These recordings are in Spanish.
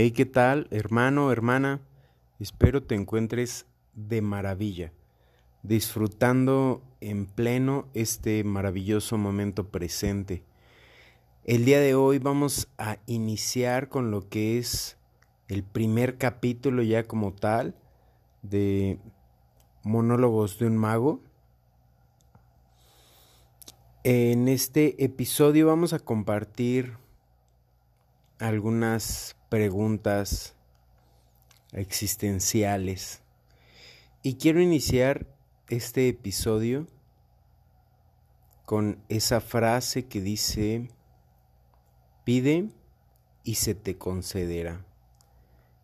Hey, ¿qué tal, hermano, hermana? Espero te encuentres de maravilla, disfrutando en pleno este maravilloso momento presente. El día de hoy vamos a iniciar con lo que es el primer capítulo ya como tal de Monólogos de un Mago. En este episodio vamos a compartir algunas preguntas existenciales. Y quiero iniciar este episodio con esa frase que dice, pide y se te concederá.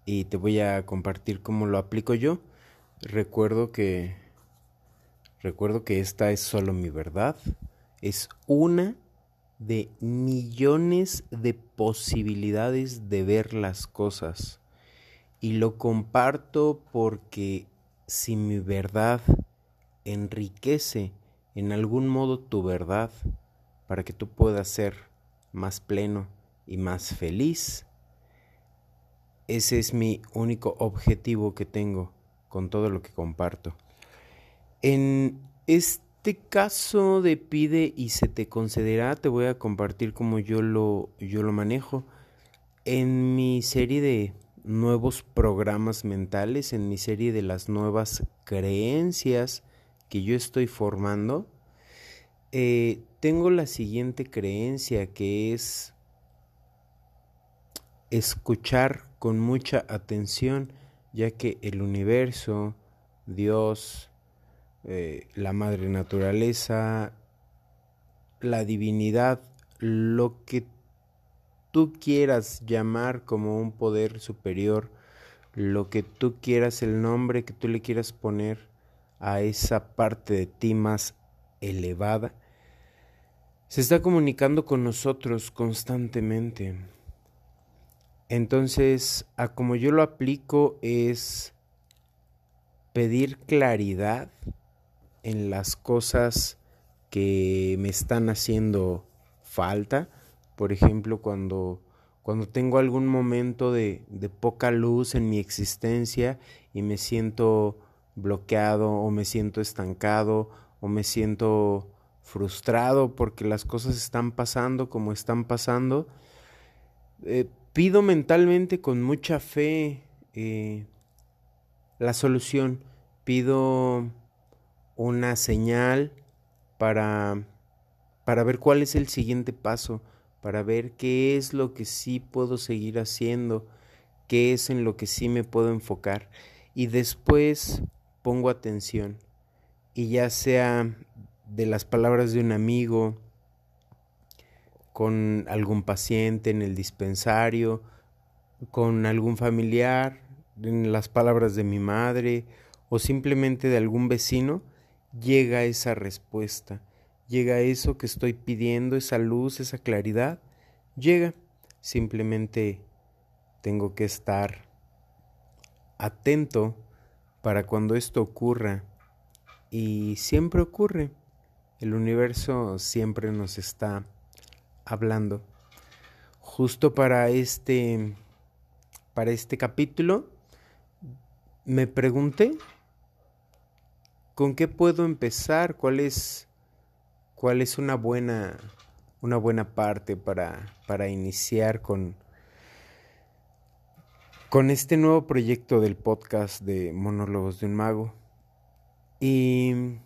Y te voy a compartir cómo lo aplico yo. Recuerdo que recuerdo que esta es solo mi verdad, es una de millones de posibilidades de ver las cosas. Y lo comparto porque si mi verdad enriquece en algún modo tu verdad para que tú puedas ser más pleno y más feliz, ese es mi único objetivo que tengo con todo lo que comparto. En este este caso de pide y se te concederá, te voy a compartir cómo yo lo, yo lo manejo. En mi serie de nuevos programas mentales, en mi serie de las nuevas creencias que yo estoy formando, eh, tengo la siguiente creencia que es escuchar con mucha atención, ya que el universo, Dios, eh, la madre naturaleza, la divinidad, lo que tú quieras llamar como un poder superior, lo que tú quieras, el nombre que tú le quieras poner a esa parte de ti más elevada, se está comunicando con nosotros constantemente. Entonces, a como yo lo aplico es pedir claridad en las cosas que me están haciendo falta. Por ejemplo, cuando, cuando tengo algún momento de, de poca luz en mi existencia y me siento bloqueado o me siento estancado o me siento frustrado porque las cosas están pasando como están pasando, eh, pido mentalmente con mucha fe eh, la solución, pido una señal para, para ver cuál es el siguiente paso, para ver qué es lo que sí puedo seguir haciendo, qué es en lo que sí me puedo enfocar. Y después pongo atención. Y ya sea de las palabras de un amigo, con algún paciente en el dispensario, con algún familiar, en las palabras de mi madre o simplemente de algún vecino, llega esa respuesta, llega eso que estoy pidiendo, esa luz, esa claridad, llega. Simplemente tengo que estar atento para cuando esto ocurra. Y siempre ocurre. El universo siempre nos está hablando. Justo para este para este capítulo me pregunté ¿Con qué puedo empezar? ¿Cuál es, cuál es una, buena, una buena parte para, para iniciar con, con este nuevo proyecto del podcast de Monólogos de un Mago? Y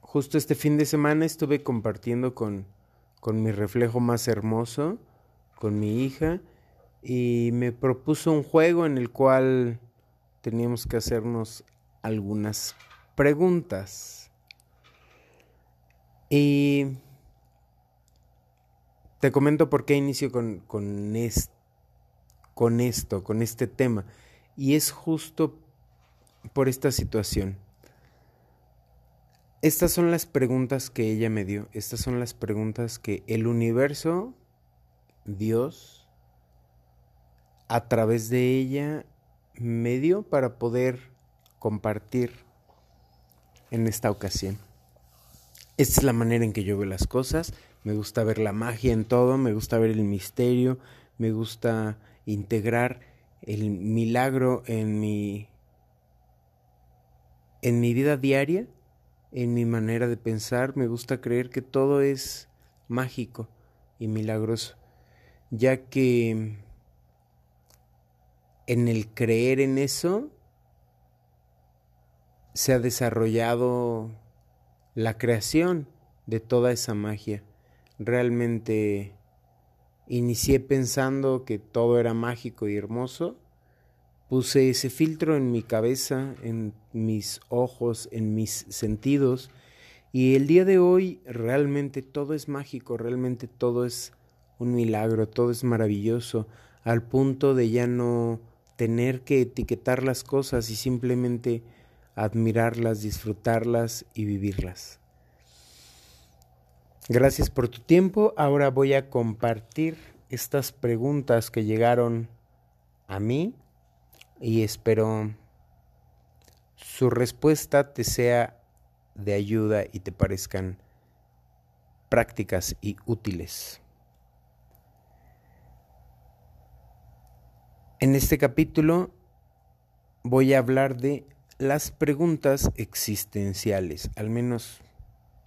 justo este fin de semana estuve compartiendo con, con mi reflejo más hermoso, con mi hija, y me propuso un juego en el cual teníamos que hacernos algunas preguntas. Y te comento por qué inicio con, con, con esto, con este tema. Y es justo por esta situación. Estas son las preguntas que ella me dio. Estas son las preguntas que el universo, Dios, a través de ella me dio para poder compartir en esta ocasión. Esta es la manera en que yo veo las cosas. Me gusta ver la magia en todo, me gusta ver el misterio, me gusta integrar el milagro en mi en mi vida diaria, en mi manera de pensar, me gusta creer que todo es mágico y milagroso, ya que en el creer en eso se ha desarrollado la creación de toda esa magia. Realmente inicié pensando que todo era mágico y hermoso Puse ese filtro en mi cabeza, en mis ojos, en mis sentidos. Y el día de hoy realmente todo es mágico, realmente todo es un milagro, todo es maravilloso, al punto de ya no tener que etiquetar las cosas y simplemente admirarlas, disfrutarlas y vivirlas. Gracias por tu tiempo. Ahora voy a compartir estas preguntas que llegaron a mí y espero su respuesta te sea de ayuda y te parezcan prácticas y útiles. En este capítulo voy a hablar de las preguntas existenciales, al menos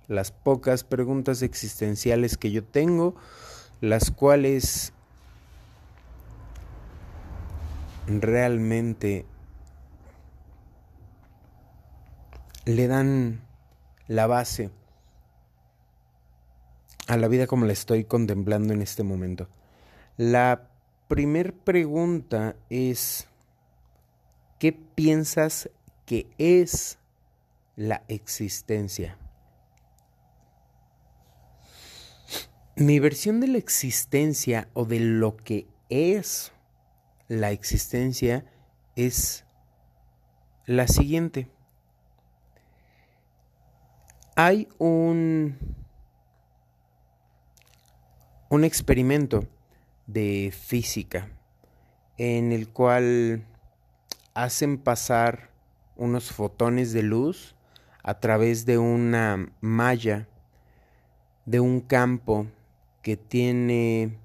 las pocas preguntas existenciales que yo tengo, las cuales realmente le dan la base a la vida como la estoy contemplando en este momento. La primer pregunta es, ¿qué piensas que es la existencia? Mi versión de la existencia o de lo que es la existencia es la siguiente. Hay un, un experimento de física en el cual hacen pasar unos fotones de luz a través de una malla de un campo que tiene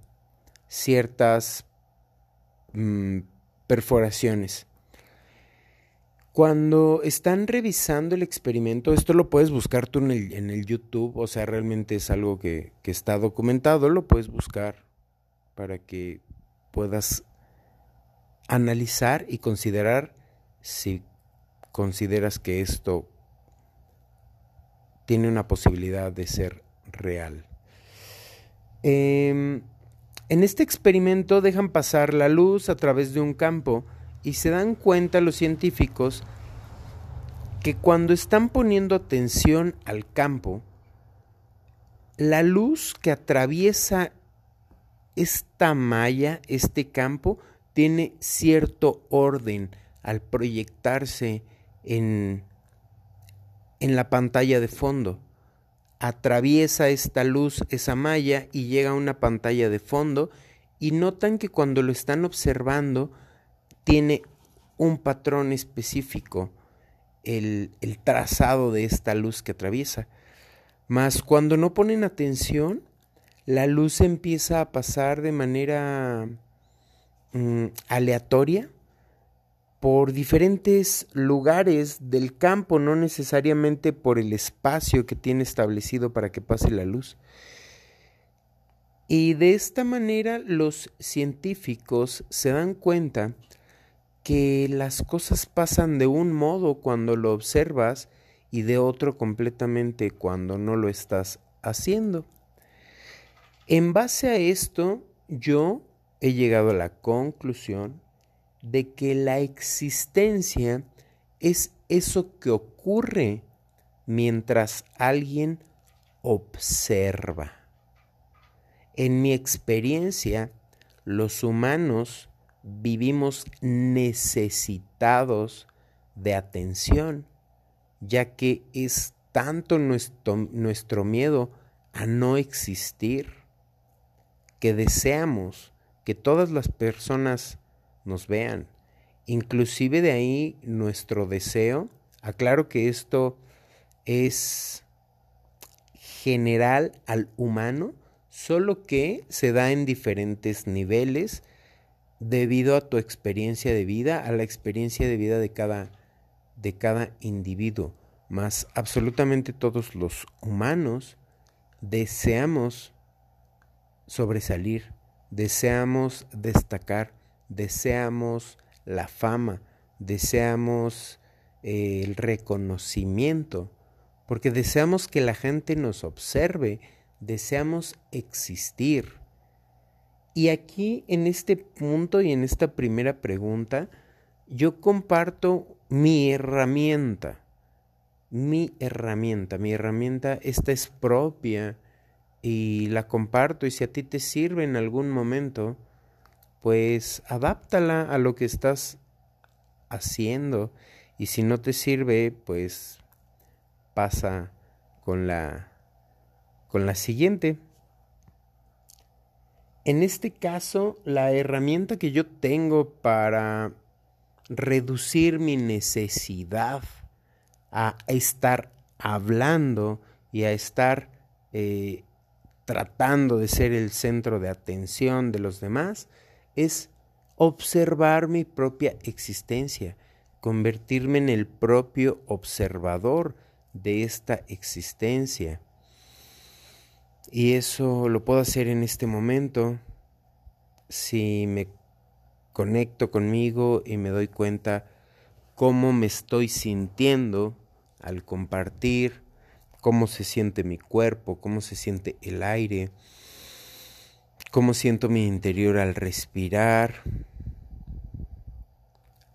ciertas Mm, perforaciones. Cuando están revisando el experimento, esto lo puedes buscar tú en el, YouTube, o sea, realmente es algo que está documentado, lo puedes buscar para que puedas analizar y considerar si consideras que esto tiene una posibilidad de ser real. Eh, en este experimento dejan pasar la luz a través de un campo y se dan cuenta los científicos que cuando están poniendo atención al campo, la luz que atraviesa esta malla, este campo, tiene cierto orden al proyectarse en, en la pantalla de fondo atraviesa esta luz, esa malla, y llega a una pantalla de fondo, y notan que cuando lo están observando, tiene un patrón específico, el, el trazado de esta luz que atraviesa. Mas cuando no ponen atención, la luz empieza a pasar de manera mm, aleatoria por diferentes lugares del campo, no necesariamente por el espacio que tiene establecido para que pase la luz. Y de esta manera los científicos se dan cuenta que las cosas pasan de un modo cuando lo observas y de otro completamente cuando no lo estás haciendo. En base a esto, yo he llegado a la conclusión de que la existencia es eso que ocurre mientras alguien observa. En mi experiencia, los humanos vivimos necesitados de atención, ya que es tanto nuestro, nuestro miedo a no existir que deseamos que todas las personas nos vean. Inclusive de ahí nuestro deseo, aclaro que esto es general al humano, solo que se da en diferentes niveles debido a tu experiencia de vida, a la experiencia de vida de cada, de cada individuo. Más absolutamente todos los humanos deseamos sobresalir, deseamos destacar, deseamos la fama, deseamos eh, el reconocimiento, porque deseamos que la gente nos observe, deseamos existir. Y aquí en este punto y en esta primera pregunta, yo comparto mi herramienta, mi herramienta, mi herramienta, esta es propia y la comparto y si a ti te sirve en algún momento, pues adáptala a lo que estás haciendo y si no te sirve, pues pasa con la con la siguiente. En este caso, la herramienta que yo tengo para reducir mi necesidad a estar hablando y a estar eh, tratando de ser el centro de atención de los demás es observar mi propia existencia, convertirme en el propio observador de esta existencia. Y eso lo puedo hacer en este momento si me conecto conmigo y me doy cuenta cómo me estoy sintiendo al compartir cómo se siente mi cuerpo, cómo se siente el aire, cómo siento mi interior al respirar.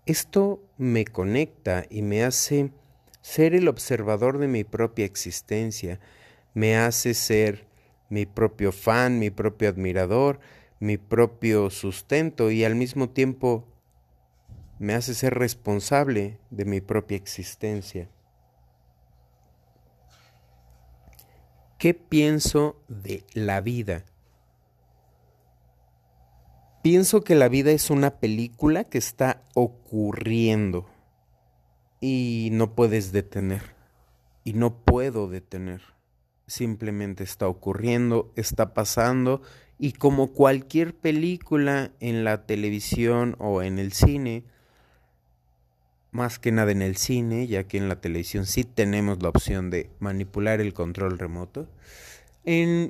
Esto me conecta y me hace ser el observador de mi propia existencia, me hace ser mi propio fan, mi propio admirador, mi propio sustento y al mismo tiempo me hace ser responsable de mi propia existencia. ¿Qué pienso de la vida? Pienso que la vida es una película que está ocurriendo y no puedes detener. Y no puedo detener. Simplemente está ocurriendo, está pasando y como cualquier película en la televisión o en el cine, más que nada en el cine, ya que en la televisión sí tenemos la opción de manipular el control remoto.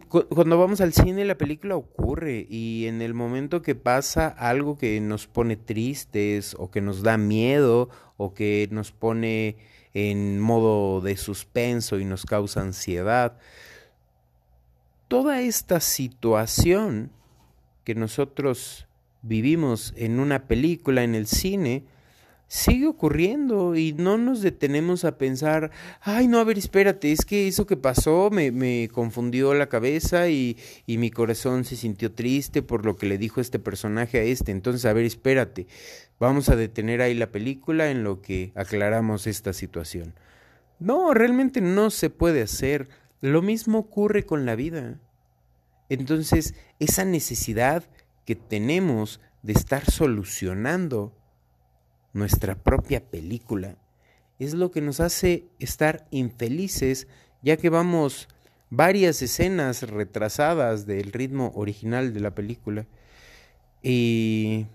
Cuando vamos al cine la película ocurre y en el momento que pasa algo que nos pone tristes o que nos da miedo o que nos pone en modo de suspenso y nos causa ansiedad, toda esta situación que nosotros vivimos en una película, en el cine, sigue ocurriendo y no nos detenemos a pensar, ay, no, a ver, espérate, es que eso que pasó me, me confundió la cabeza y, y, mi corazón se sintió triste por lo que le dijo este personaje a este. Entonces, a ver, espérate, vamos a detener ahí la película en lo que aclaramos esta situación. No, realmente no se puede hacer. Lo mismo ocurre con la vida. Entonces, esa necesidad que tenemos de estar solucionando nuestra propia película, es lo que nos hace estar infelices, ya que vamos varias escenas retrasadas del ritmo original de la película. Y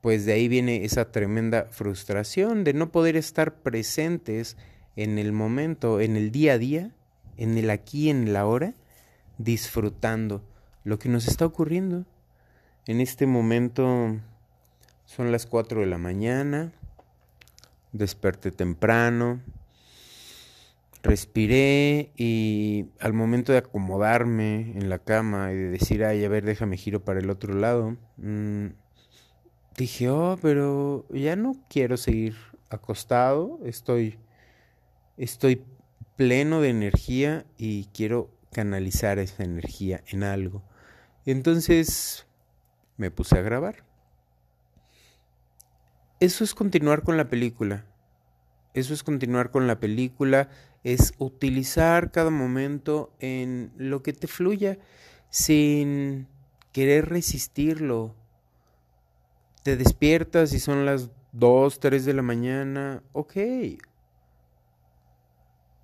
pues de ahí viene esa tremenda frustración de no poder estar presentes en el momento, en el día a día, en el aquí, en la hora, disfrutando lo que nos está ocurriendo. En este momento son las 4 de la mañana. Desperté temprano. Respiré y al momento de acomodarme en la cama y de decir, ay, a ver, déjame giro para el otro lado, mm, dije, oh, pero ya no quiero seguir acostado, estoy, estoy pleno de energía y quiero canalizar esa energía en algo. Entonces me puse a grabar. Eso es continuar con la película. Eso es continuar con la película, es utilizar cada momento en lo que te fluya sin querer resistirlo. Te despiertas y son las 2, 3 de la mañana, ok.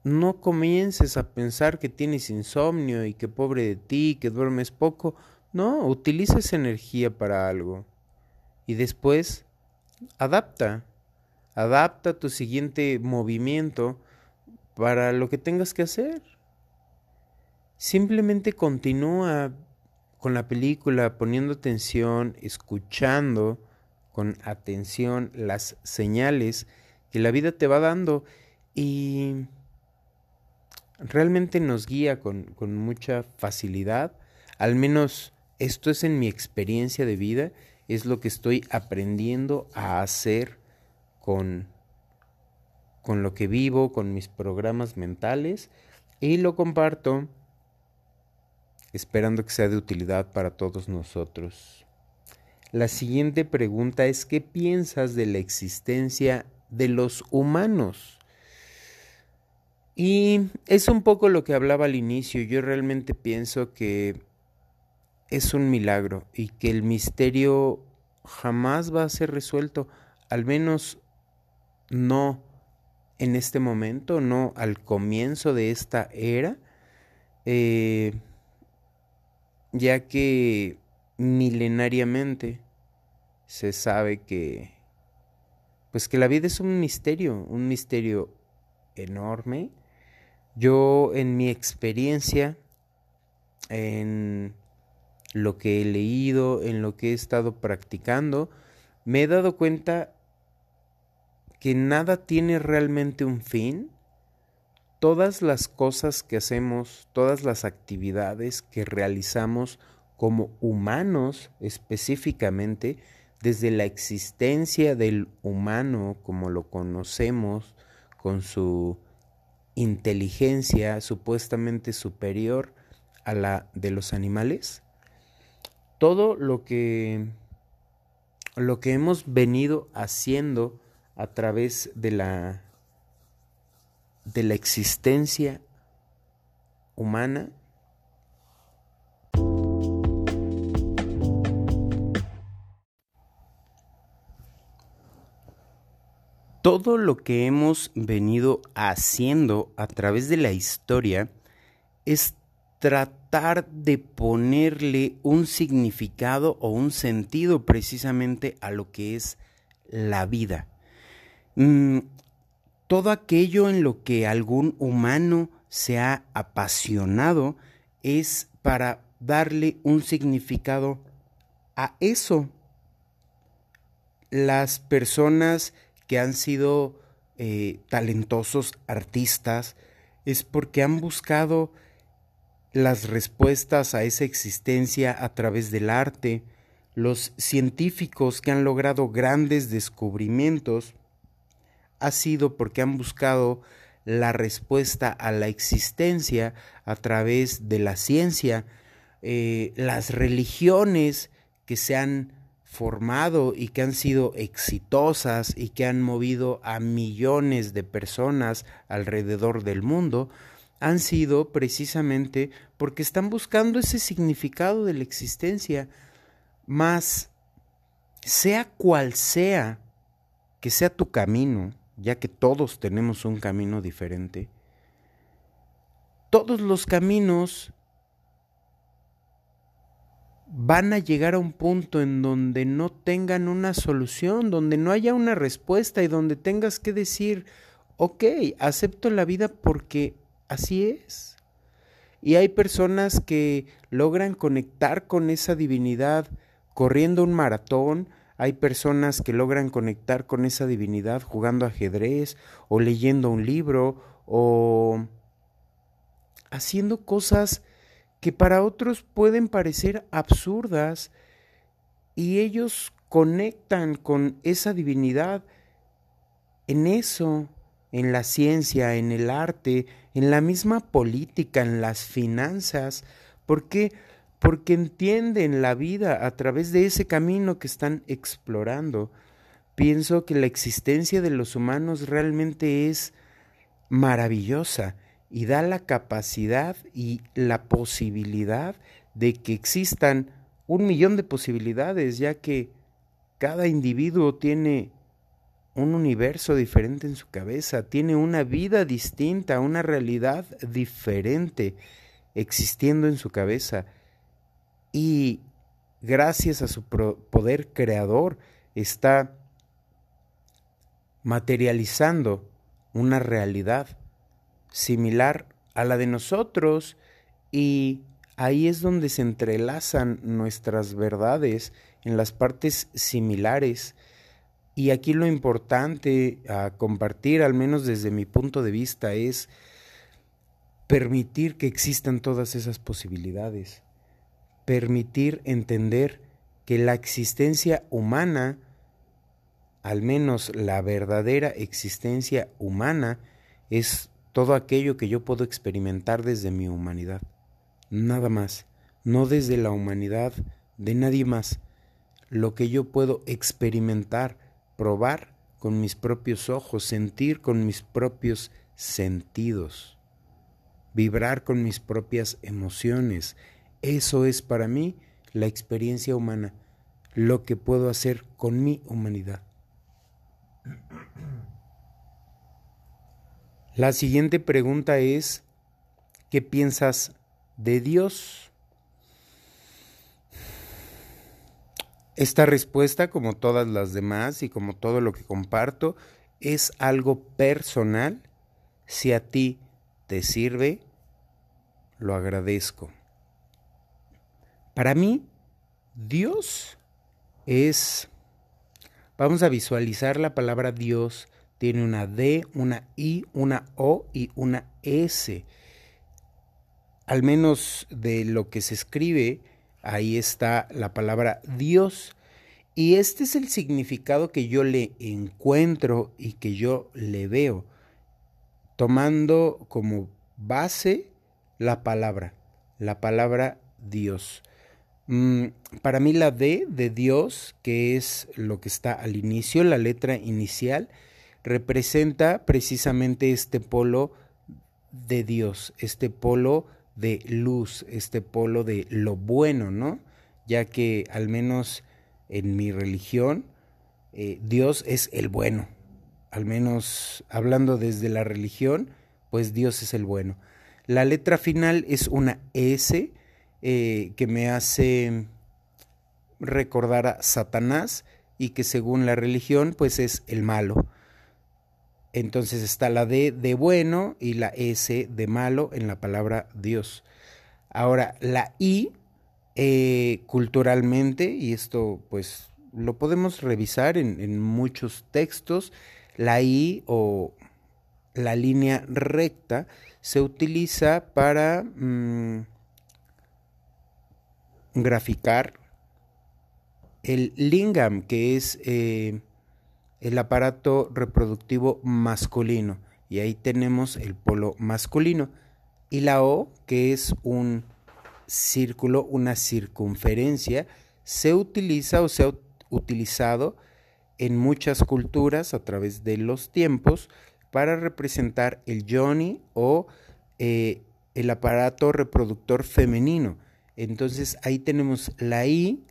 No comiences a pensar que tienes insomnio y que pobre de ti, que duermes poco. No, utiliza esa energía para algo. y después adapta, adapta tu siguiente movimiento para lo que tengas que hacer. Simplemente continúa con la película poniendo atención, escuchando con atención las señales que la vida te va dando y realmente nos guía con, con mucha facilidad. Al menos esto es en mi experiencia de vida, es lo que estoy aprendiendo a hacer con, con lo que vivo, con mis programas mentales y lo comparto esperando que sea de utilidad para todos nosotros. La siguiente pregunta es ¿qué piensas de la existencia de los humanos? Y es un poco lo que hablaba al inicio. Yo realmente pienso que es un milagro y que el misterio jamás va a ser resuelto, al menos no en este momento, no al comienzo de esta era, eh, ya que milenariamente se sabe que pues que la vida es un misterio, un misterio enorme. Yo en mi experiencia, en lo que he leído, en lo que he estado practicando, me he dado cuenta que nada tiene realmente un fin. Todas las cosas que hacemos, todas las actividades que realizamos como humanos específicamente, desde la existencia del humano como lo conocemos, con su inteligencia supuestamente superior a la de los animales, todo lo que lo que hemos venido haciendo a través de la de la existencia humana. Todo lo que hemos venido haciendo a través de la historia es tratar de ponerle un significado o un sentido precisamente a lo que es la vida. Mm, todo aquello en lo que algún humano se ha apasionado es para darle un significado a eso. Las personas que han sido eh, talentosos artistas es porque han buscado las respuestas a esa existencia a través del arte, los científicos que han logrado grandes descubrimientos, ha sido porque han buscado la respuesta a la existencia a través de la ciencia, eh, las religiones que se han formado y que han sido exitosas y que han movido a millones de personas alrededor del mundo, han sido precisamente porque están buscando ese significado de la existencia, más sea cual sea que sea tu camino, ya que todos tenemos un camino diferente, todos los caminos van a llegar a un punto en donde no tengan una solución, donde no haya una respuesta y donde tengas que decir, ok, acepto la vida porque Así es. Y hay personas que logran conectar con esa divinidad corriendo un maratón, hay personas que logran conectar con esa divinidad jugando ajedrez o leyendo un libro o haciendo cosas que para otros pueden parecer absurdas y ellos conectan con esa divinidad en eso en la ciencia, en el arte, en la misma política, en las finanzas. ¿Por qué? Porque entienden la vida a través de ese camino que están explorando. Pienso que la existencia de los humanos realmente es maravillosa y da la capacidad y la posibilidad de que existan un millón de posibilidades, ya que cada individuo tiene un universo diferente en su cabeza, tiene una vida distinta, una realidad diferente existiendo en su cabeza. Y gracias a su poder creador está materializando una realidad similar a la de nosotros y ahí es donde se entrelazan nuestras verdades en las partes similares. Y aquí lo importante a compartir, al menos desde mi punto de vista, es permitir que existan todas esas posibilidades, permitir entender que la existencia humana, al menos la verdadera existencia humana, es todo aquello que yo puedo experimentar desde mi humanidad. Nada más, no desde la humanidad de nadie más. Lo que yo puedo experimentar, probar con mis propios ojos, sentir con mis propios sentidos, vibrar con mis propias emociones. Eso es para mí la experiencia humana, lo que puedo hacer con mi humanidad. La siguiente pregunta es, ¿qué piensas de Dios? Esta respuesta, como todas las demás y como todo lo que comparto, es algo personal. Si a ti te sirve, lo agradezco. Para mí, Dios es, vamos a visualizar la palabra Dios tiene una D, una I, una O y una S. Al menos de lo que se escribe, ahí está la palabra Dios. Y este es el significado que yo le encuentro y que yo le veo, tomando como base la palabra, la palabra Dios. Mm, para mí la D de Dios, que es lo que está al inicio, la letra inicial, representa precisamente este polo de Dios, este polo de luz, este polo de lo bueno, ¿no? Ya que al menos en mi religión, eh, Dios es el bueno. Al menos hablando desde la religión, pues Dios es el bueno. La letra final es una S eh, que me hace recordar a Satanás y que según la religión, pues es el malo. Entonces está la D de bueno y la S de malo en la palabra Dios. Ahora, la I, eh, culturalmente, y esto pues lo podemos revisar en, muchos textos, la I o la línea recta se utiliza para mm, graficar el lingam, que es eh, el aparato reproductivo masculino. Y ahí tenemos el polo masculino. Y la O, que es un círculo, una circunferencia, se utiliza o se ha utilizado en muchas culturas a través de los tiempos para representar el yoni o eh, el aparato reproductor femenino. Entonces ahí tenemos la I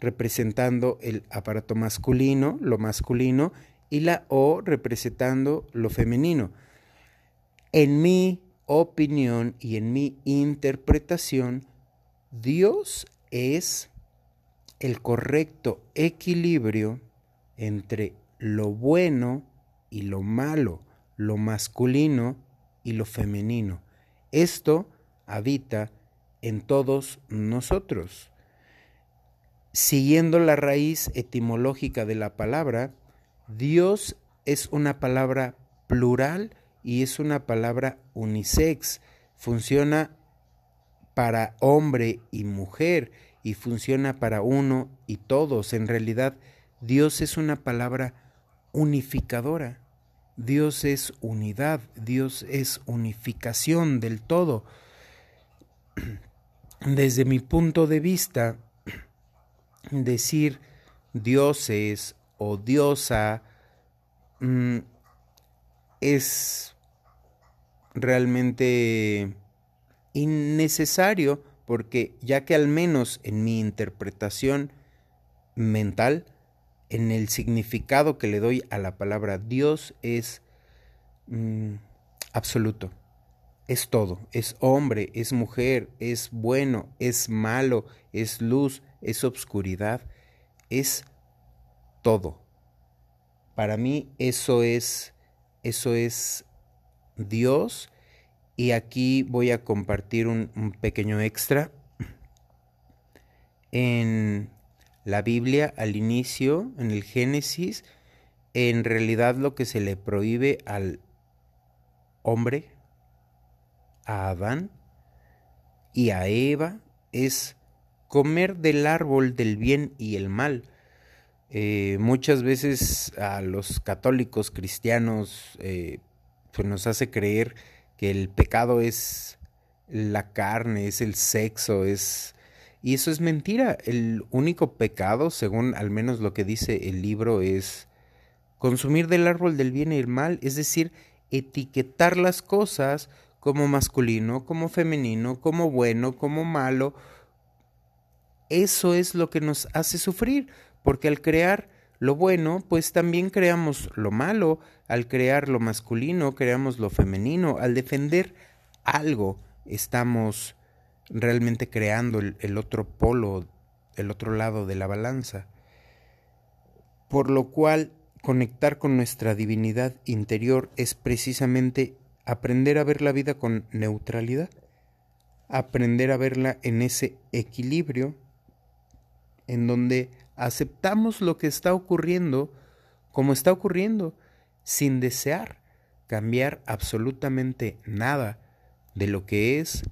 representando el aparato masculino, lo masculino, y la O representando lo femenino. En mi opinión y en mi interpretación, Dios es el correcto equilibrio entre lo bueno y lo malo, lo masculino y lo femenino. Esto habita en todos nosotros. Siguiendo la raíz etimológica de la palabra, Dios es una palabra plural y es una palabra unisex. Funciona para hombre y mujer y funciona para uno y todos. En realidad, Dios es una palabra unificadora. Dios es unidad, Dios es unificación del todo. Desde mi punto de vista, decir dioses o diosa mm, es realmente innecesario porque ya que al menos en mi interpretación mental, en el significado que le doy a la palabra Dios es mm, absoluto. Es todo, es hombre, es mujer, es bueno, es malo, es luz, es obscuridad, es todo. Para mí eso es eso es Dios y aquí voy a compartir un, un pequeño extra. En la Biblia, al inicio, en el Génesis, en realidad lo que se le prohíbe al hombre, a Adán y a Eva es comer del árbol del bien y el mal. Eh, muchas veces a los católicos cristianos eh, pues nos hace creer que el pecado es la carne, es el sexo, es... Y eso es mentira. El único pecado, según al menos lo que dice el libro, es consumir del árbol del bien y el mal, es decir, etiquetar las cosas como masculino, como femenino, como bueno, como malo. Eso es lo que nos hace sufrir, porque al crear lo bueno, pues también creamos lo malo, al crear lo masculino, creamos lo femenino, al defender algo, estamos realmente creando el, otro polo, el otro lado de la balanza. Por lo cual, conectar con nuestra divinidad interior es precisamente aprender a ver la vida con neutralidad, aprender a verla en ese equilibrio en donde aceptamos lo que está ocurriendo como está ocurriendo, sin desear cambiar absolutamente nada de lo que es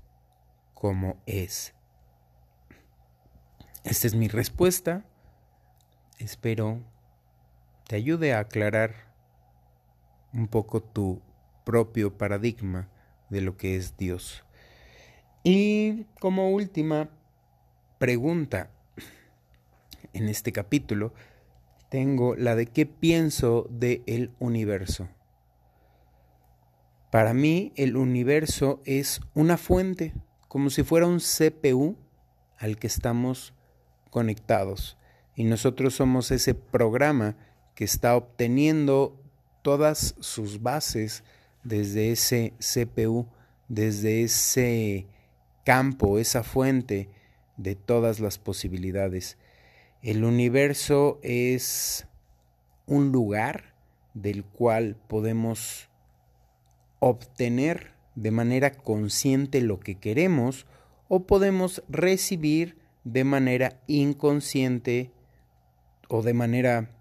como es. Esta es mi respuesta. Espero te ayude a aclarar un poco tu propio paradigma de lo que es Dios. Y como última pregunta, en este capítulo tengo la de qué pienso del el universo. Para mí el universo es una fuente, como si fuera un CPU al que estamos conectados. Y nosotros somos ese programa que está obteniendo todas sus bases desde ese CPU, desde ese campo, esa fuente de todas las posibilidades. El universo es un lugar del cual podemos obtener de manera consciente lo que queremos o podemos recibir de manera inconsciente o de manera,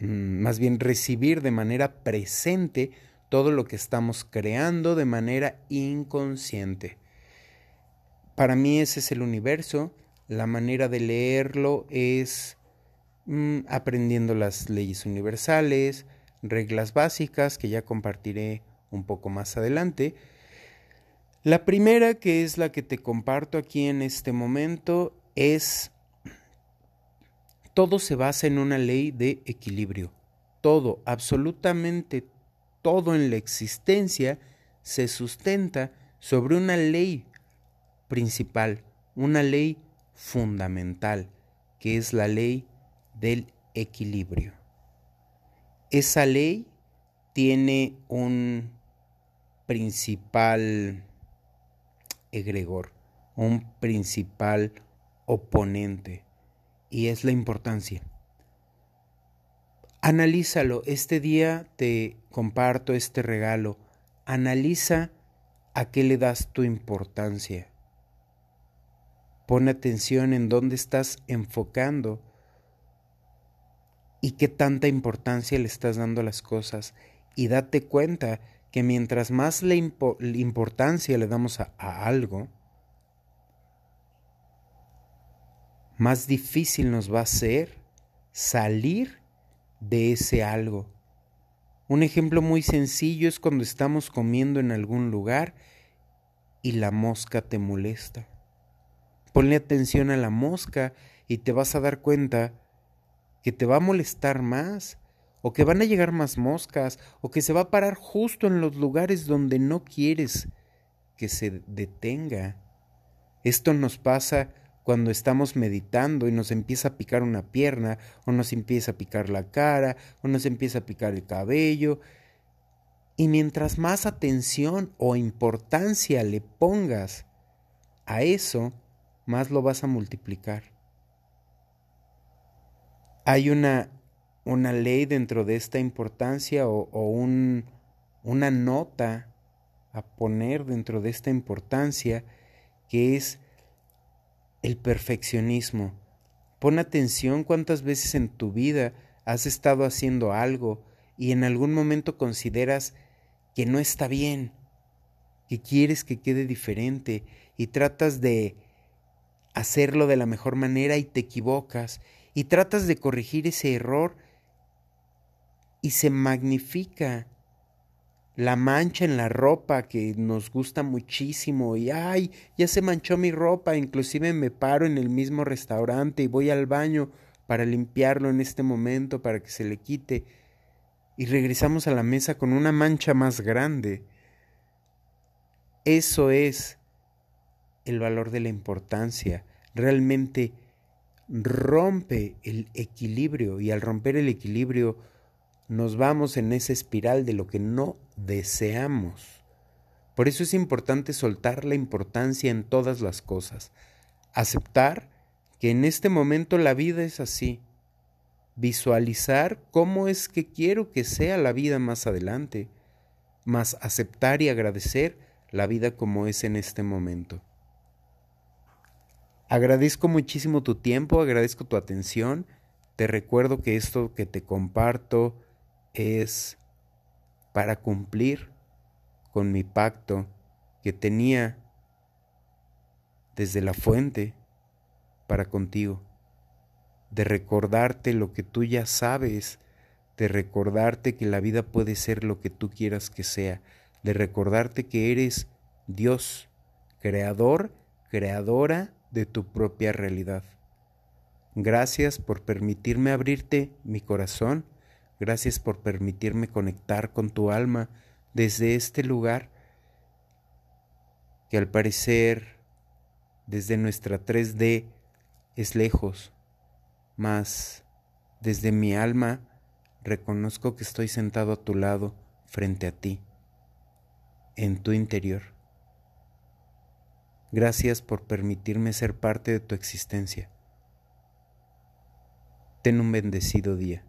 mm, más bien recibir de manera presente todo lo que estamos creando de manera inconsciente. Para mí ese es el universo la manera de leerlo es mm, aprendiendo las leyes universales, reglas básicas que ya compartiré un poco más adelante. La primera, que es la que te comparto aquí en este momento, es todo se basa en una ley de equilibrio. Todo, absolutamente todo en la existencia se sustenta sobre una ley principal, una ley fundamental, que es la ley del equilibrio. Esa ley tiene un principal egregor, un principal oponente, y es la importancia. Analízalo, este día te comparto este regalo, analiza a qué le das tu importancia Pon atención en dónde estás enfocando y qué tanta importancia le estás dando a las cosas. Y date cuenta que mientras más importancia le damos a algo, más difícil nos va a ser salir de ese algo. Un ejemplo muy sencillo es cuando estamos comiendo en algún lugar y la mosca te molesta. Ponle atención a la mosca y te vas a dar cuenta que te va a molestar más, o que van a llegar más moscas, o que se va a parar justo en los lugares donde no quieres que se detenga. Esto nos pasa cuando estamos meditando y nos empieza a picar una pierna, o nos empieza a picar la cara, o nos empieza a picar el cabello. Y mientras más atención o importancia le pongas a eso, más lo vas a multiplicar. hay una, una ley dentro de esta importancia o, un, una nota a poner dentro de esta importancia que es el perfeccionismo. Pon atención cuántas veces en tu vida has estado haciendo algo y en algún momento consideras que no está bien, que quieres que quede diferente y tratas de hacerlo de la mejor manera y te equivocas y tratas de corregir ese error y se magnifica la mancha en la ropa que nos gusta muchísimo y ay, ya se manchó mi ropa, inclusive me paro en el mismo restaurante y voy al baño para limpiarlo en este momento para que se le quite y regresamos a la mesa con una mancha más grande. Eso es el valor de la importancia. Realmente rompe el equilibrio y al romper el equilibrio nos vamos en esa espiral de lo que no deseamos. Por eso es importante soltar la importancia en todas las cosas, aceptar que en este momento la vida es así, visualizar cómo es que quiero que sea la vida más adelante, más aceptar y agradecer la vida como es en este momento. Agradezco muchísimo tu tiempo, agradezco tu atención. Te recuerdo que esto que te comparto es para cumplir con mi pacto que tenía desde la fuente para contigo, de recordarte lo que tú ya sabes, de recordarte que la vida puede ser lo que tú quieras que sea, de recordarte que eres Dios, creador, creadora de tu propia realidad. Gracias por permitirme abrirte mi corazón, gracias por permitirme conectar con tu alma desde este lugar que al parecer desde nuestra 3D es lejos, mas desde mi alma reconozco que estoy sentado a tu lado frente a ti, en tu interior. Gracias por permitirme ser parte de tu existencia. Ten un bendecido día.